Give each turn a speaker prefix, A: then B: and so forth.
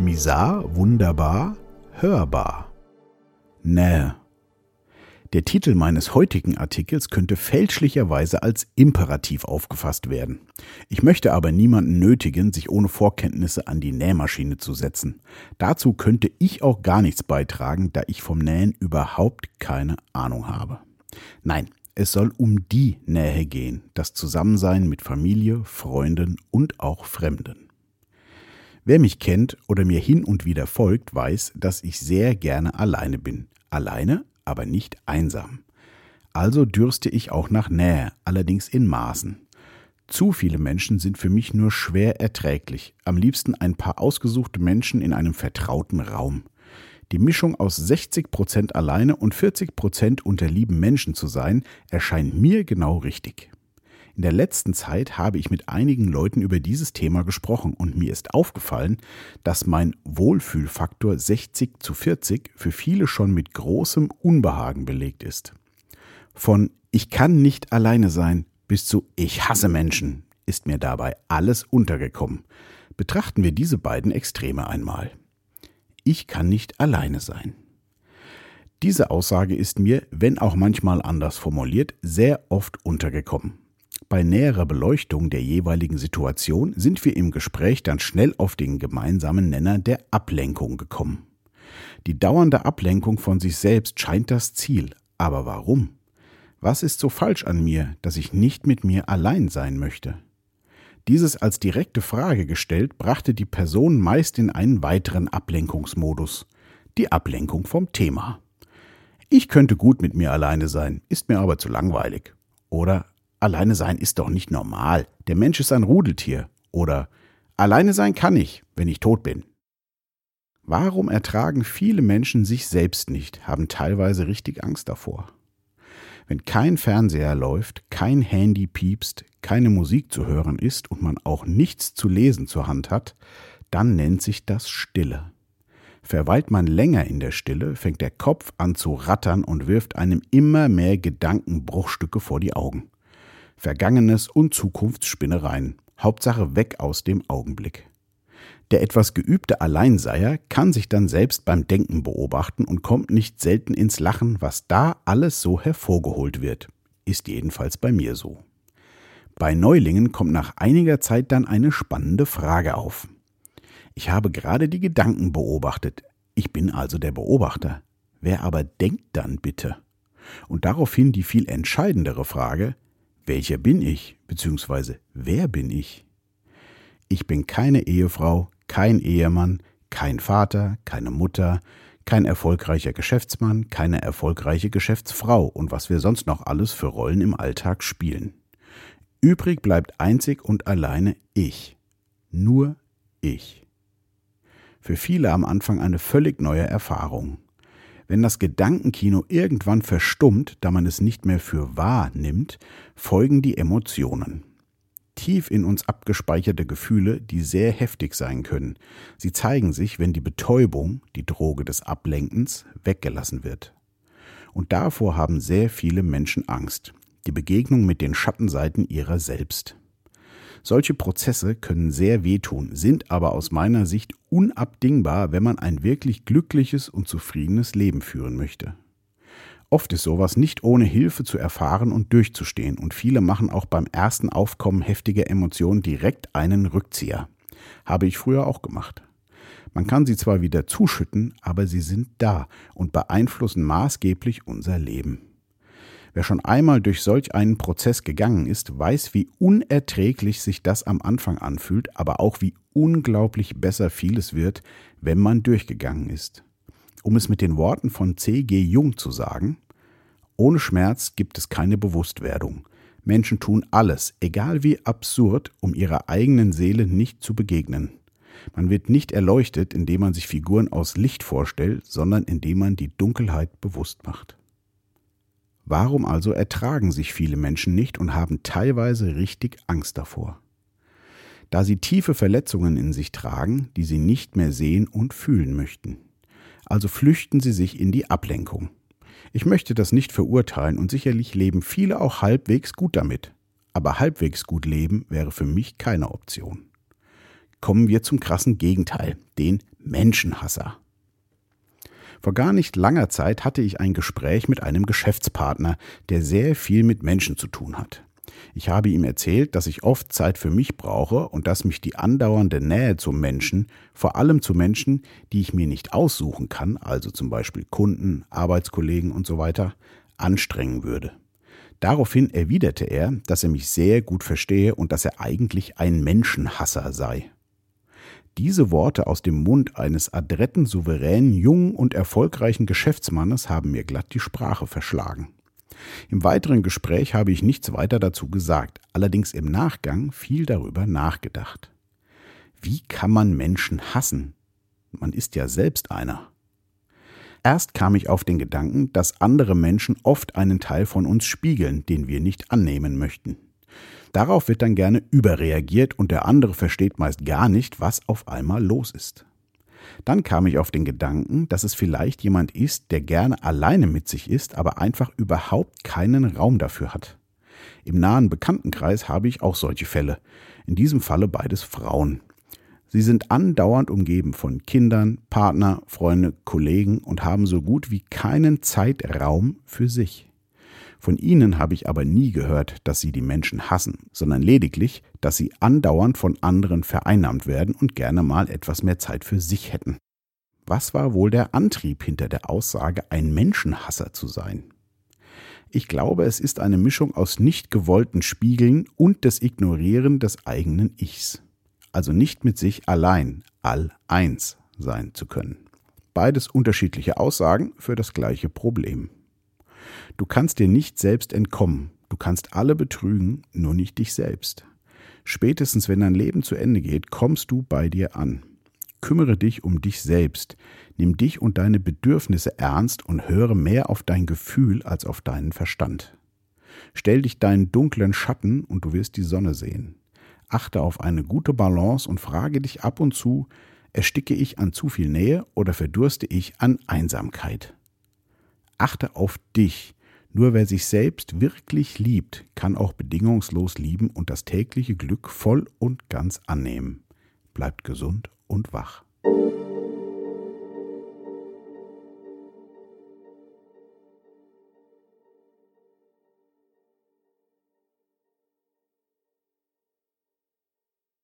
A: Misar, wunderbar, hörbar. Nähe. Der Titel meines heutigen Artikels könnte fälschlicherweise als Imperativ aufgefasst werden. Ich möchte aber niemanden nötigen, sich ohne Vorkenntnisse an die Nähmaschine zu setzen. Dazu könnte ich auch gar nichts beitragen, da ich vom Nähen überhaupt keine Ahnung habe. Nein, es soll um die Nähe gehen, das Zusammensein mit Familie, Freunden und auch Fremden. Wer mich kennt oder mir hin und wieder folgt, weiß, dass ich sehr gerne alleine bin. Alleine, aber nicht einsam. Also dürste ich auch nach Nähe, allerdings in Maßen. Zu viele Menschen sind für mich nur schwer erträglich. Am liebsten ein paar ausgesuchte Menschen in einem vertrauten Raum. Die Mischung aus 60% alleine und 40% unter lieben Menschen zu sein, erscheint mir genau richtig. In der letzten Zeit habe ich mit einigen Leuten über dieses Thema gesprochen und mir ist aufgefallen, dass mein Wohlfühlfaktor 60 zu 40 für viele schon mit großem Unbehagen belegt ist. Von ich kann nicht alleine sein bis zu ich hasse Menschen ist mir dabei alles untergekommen. Betrachten wir diese beiden Extreme einmal. Ich kann nicht alleine sein. Diese Aussage ist mir, wenn auch manchmal anders formuliert, sehr oft untergekommen. Bei näherer Beleuchtung der jeweiligen Situation sind wir im Gespräch dann schnell auf den gemeinsamen Nenner der Ablenkung gekommen. Die dauernde Ablenkung von sich selbst scheint das Ziel. Aber warum? Was ist so falsch an mir, dass ich nicht mit mir allein sein möchte? Dieses als direkte Frage gestellt, brachte die Person meist in einen weiteren Ablenkungsmodus. Die Ablenkung vom Thema. Ich könnte gut mit mir alleine sein, ist mir aber zu langweilig. Oder Alleine sein ist doch nicht normal. Der Mensch ist ein Rudeltier. Oder Alleine sein kann ich, wenn ich tot bin. Warum ertragen viele Menschen sich selbst nicht, haben teilweise richtig Angst davor? Wenn kein Fernseher läuft, kein Handy piepst, keine Musik zu hören ist und man auch nichts zu lesen zur Hand hat, dann nennt sich das Stille. Verweilt man länger in der Stille, fängt der Kopf an zu rattern und wirft einem immer mehr Gedankenbruchstücke vor die Augen. Vergangenes und Zukunftsspinnereien. Hauptsache weg aus dem Augenblick. Der etwas geübte Alleinseier kann sich dann selbst beim Denken beobachten und kommt nicht selten ins Lachen, was da alles so hervorgeholt wird. Ist jedenfalls bei mir so. Bei Neulingen kommt nach einiger Zeit dann eine spannende Frage auf. Ich habe gerade die Gedanken beobachtet. Ich bin also der Beobachter. Wer aber denkt dann bitte? Und daraufhin die viel entscheidendere Frage, welcher bin ich, beziehungsweise wer bin ich? Ich bin keine Ehefrau, kein Ehemann, kein Vater, keine Mutter, kein erfolgreicher Geschäftsmann, keine erfolgreiche Geschäftsfrau und was wir sonst noch alles für Rollen im Alltag spielen. Übrig bleibt einzig und alleine ich. Nur ich. Für viele am Anfang eine völlig neue Erfahrung. Wenn das Gedankenkino irgendwann verstummt, da man es nicht mehr für wahr nimmt, folgen die Emotionen. Tief in uns abgespeicherte Gefühle, die sehr heftig sein können. Sie zeigen sich, wenn die Betäubung, die Droge des Ablenkens, weggelassen wird. Und davor haben sehr viele Menschen Angst. Die Begegnung mit den Schattenseiten ihrer selbst. Solche Prozesse können sehr wehtun, sind aber aus meiner Sicht unabdingbar, wenn man ein wirklich glückliches und zufriedenes Leben führen möchte. Oft ist sowas nicht ohne Hilfe zu erfahren und durchzustehen, und viele machen auch beim ersten Aufkommen heftiger Emotionen direkt einen Rückzieher. Habe ich früher auch gemacht. Man kann sie zwar wieder zuschütten, aber sie sind da und beeinflussen maßgeblich unser Leben. Wer schon einmal durch solch einen Prozess gegangen ist, weiß, wie unerträglich sich das am Anfang anfühlt, aber auch wie unglaublich besser vieles wird, wenn man durchgegangen ist. Um es mit den Worten von C.G. Jung zu sagen, ohne Schmerz gibt es keine Bewusstwerdung. Menschen tun alles, egal wie absurd, um ihrer eigenen Seele nicht zu begegnen. Man wird nicht erleuchtet, indem man sich Figuren aus Licht vorstellt, sondern indem man die Dunkelheit bewusst macht. Warum also ertragen sich viele Menschen nicht und haben teilweise richtig Angst davor? Da sie tiefe Verletzungen in sich tragen, die sie nicht mehr sehen und fühlen möchten. Also flüchten sie sich in die Ablenkung. Ich möchte das nicht verurteilen und sicherlich leben viele auch halbwegs gut damit. Aber halbwegs gut leben wäre für mich keine Option. Kommen wir zum krassen Gegenteil, den Menschenhasser. Vor gar nicht langer Zeit hatte ich ein Gespräch mit einem Geschäftspartner, der sehr viel mit Menschen zu tun hat. Ich habe ihm erzählt, dass ich oft Zeit für mich brauche und dass mich die andauernde Nähe zum Menschen, vor allem zu Menschen, die ich mir nicht aussuchen kann, also zum Beispiel Kunden, Arbeitskollegen und so weiter, anstrengen würde. Daraufhin erwiderte er, dass er mich sehr gut verstehe und dass er eigentlich ein Menschenhasser sei. Diese Worte aus dem Mund eines adretten, souveränen, jungen und erfolgreichen Geschäftsmannes haben mir glatt die Sprache verschlagen. Im weiteren Gespräch habe ich nichts weiter dazu gesagt, allerdings im Nachgang viel darüber nachgedacht. Wie kann man Menschen hassen? Man ist ja selbst einer. Erst kam ich auf den Gedanken, dass andere Menschen oft einen Teil von uns spiegeln, den wir nicht annehmen möchten. Darauf wird dann gerne überreagiert und der andere versteht meist gar nicht, was auf einmal los ist. Dann kam ich auf den Gedanken, dass es vielleicht jemand ist, der gerne alleine mit sich ist, aber einfach überhaupt keinen Raum dafür hat. Im nahen Bekanntenkreis habe ich auch solche Fälle, in diesem Falle beides Frauen. Sie sind andauernd umgeben von Kindern, Partner, Freunde, Kollegen und haben so gut wie keinen Zeitraum für sich. Von ihnen habe ich aber nie gehört, dass sie die Menschen hassen, sondern lediglich, dass sie andauernd von anderen vereinnahmt werden und gerne mal etwas mehr Zeit für sich hätten. Was war wohl der Antrieb hinter der Aussage, ein Menschenhasser zu sein? Ich glaube, es ist eine Mischung aus nicht gewollten Spiegeln und des Ignorieren des eigenen Ichs. Also nicht mit sich allein, all eins sein zu können. Beides unterschiedliche Aussagen für das gleiche Problem. Du kannst dir nicht selbst entkommen. Du kannst alle betrügen, nur nicht dich selbst. Spätestens wenn dein Leben zu Ende geht, kommst du bei dir an. Kümmere dich um dich selbst, nimm dich und deine Bedürfnisse ernst und höre mehr auf dein Gefühl als auf deinen Verstand. Stell dich deinen dunklen Schatten und du wirst die Sonne sehen. Achte auf eine gute Balance und frage dich ab und zu, ersticke ich an zu viel Nähe oder verdurste ich an Einsamkeit? Achte auf dich. Nur wer sich selbst wirklich liebt, kann auch bedingungslos lieben und das tägliche Glück voll und ganz annehmen. Bleibt gesund und wach.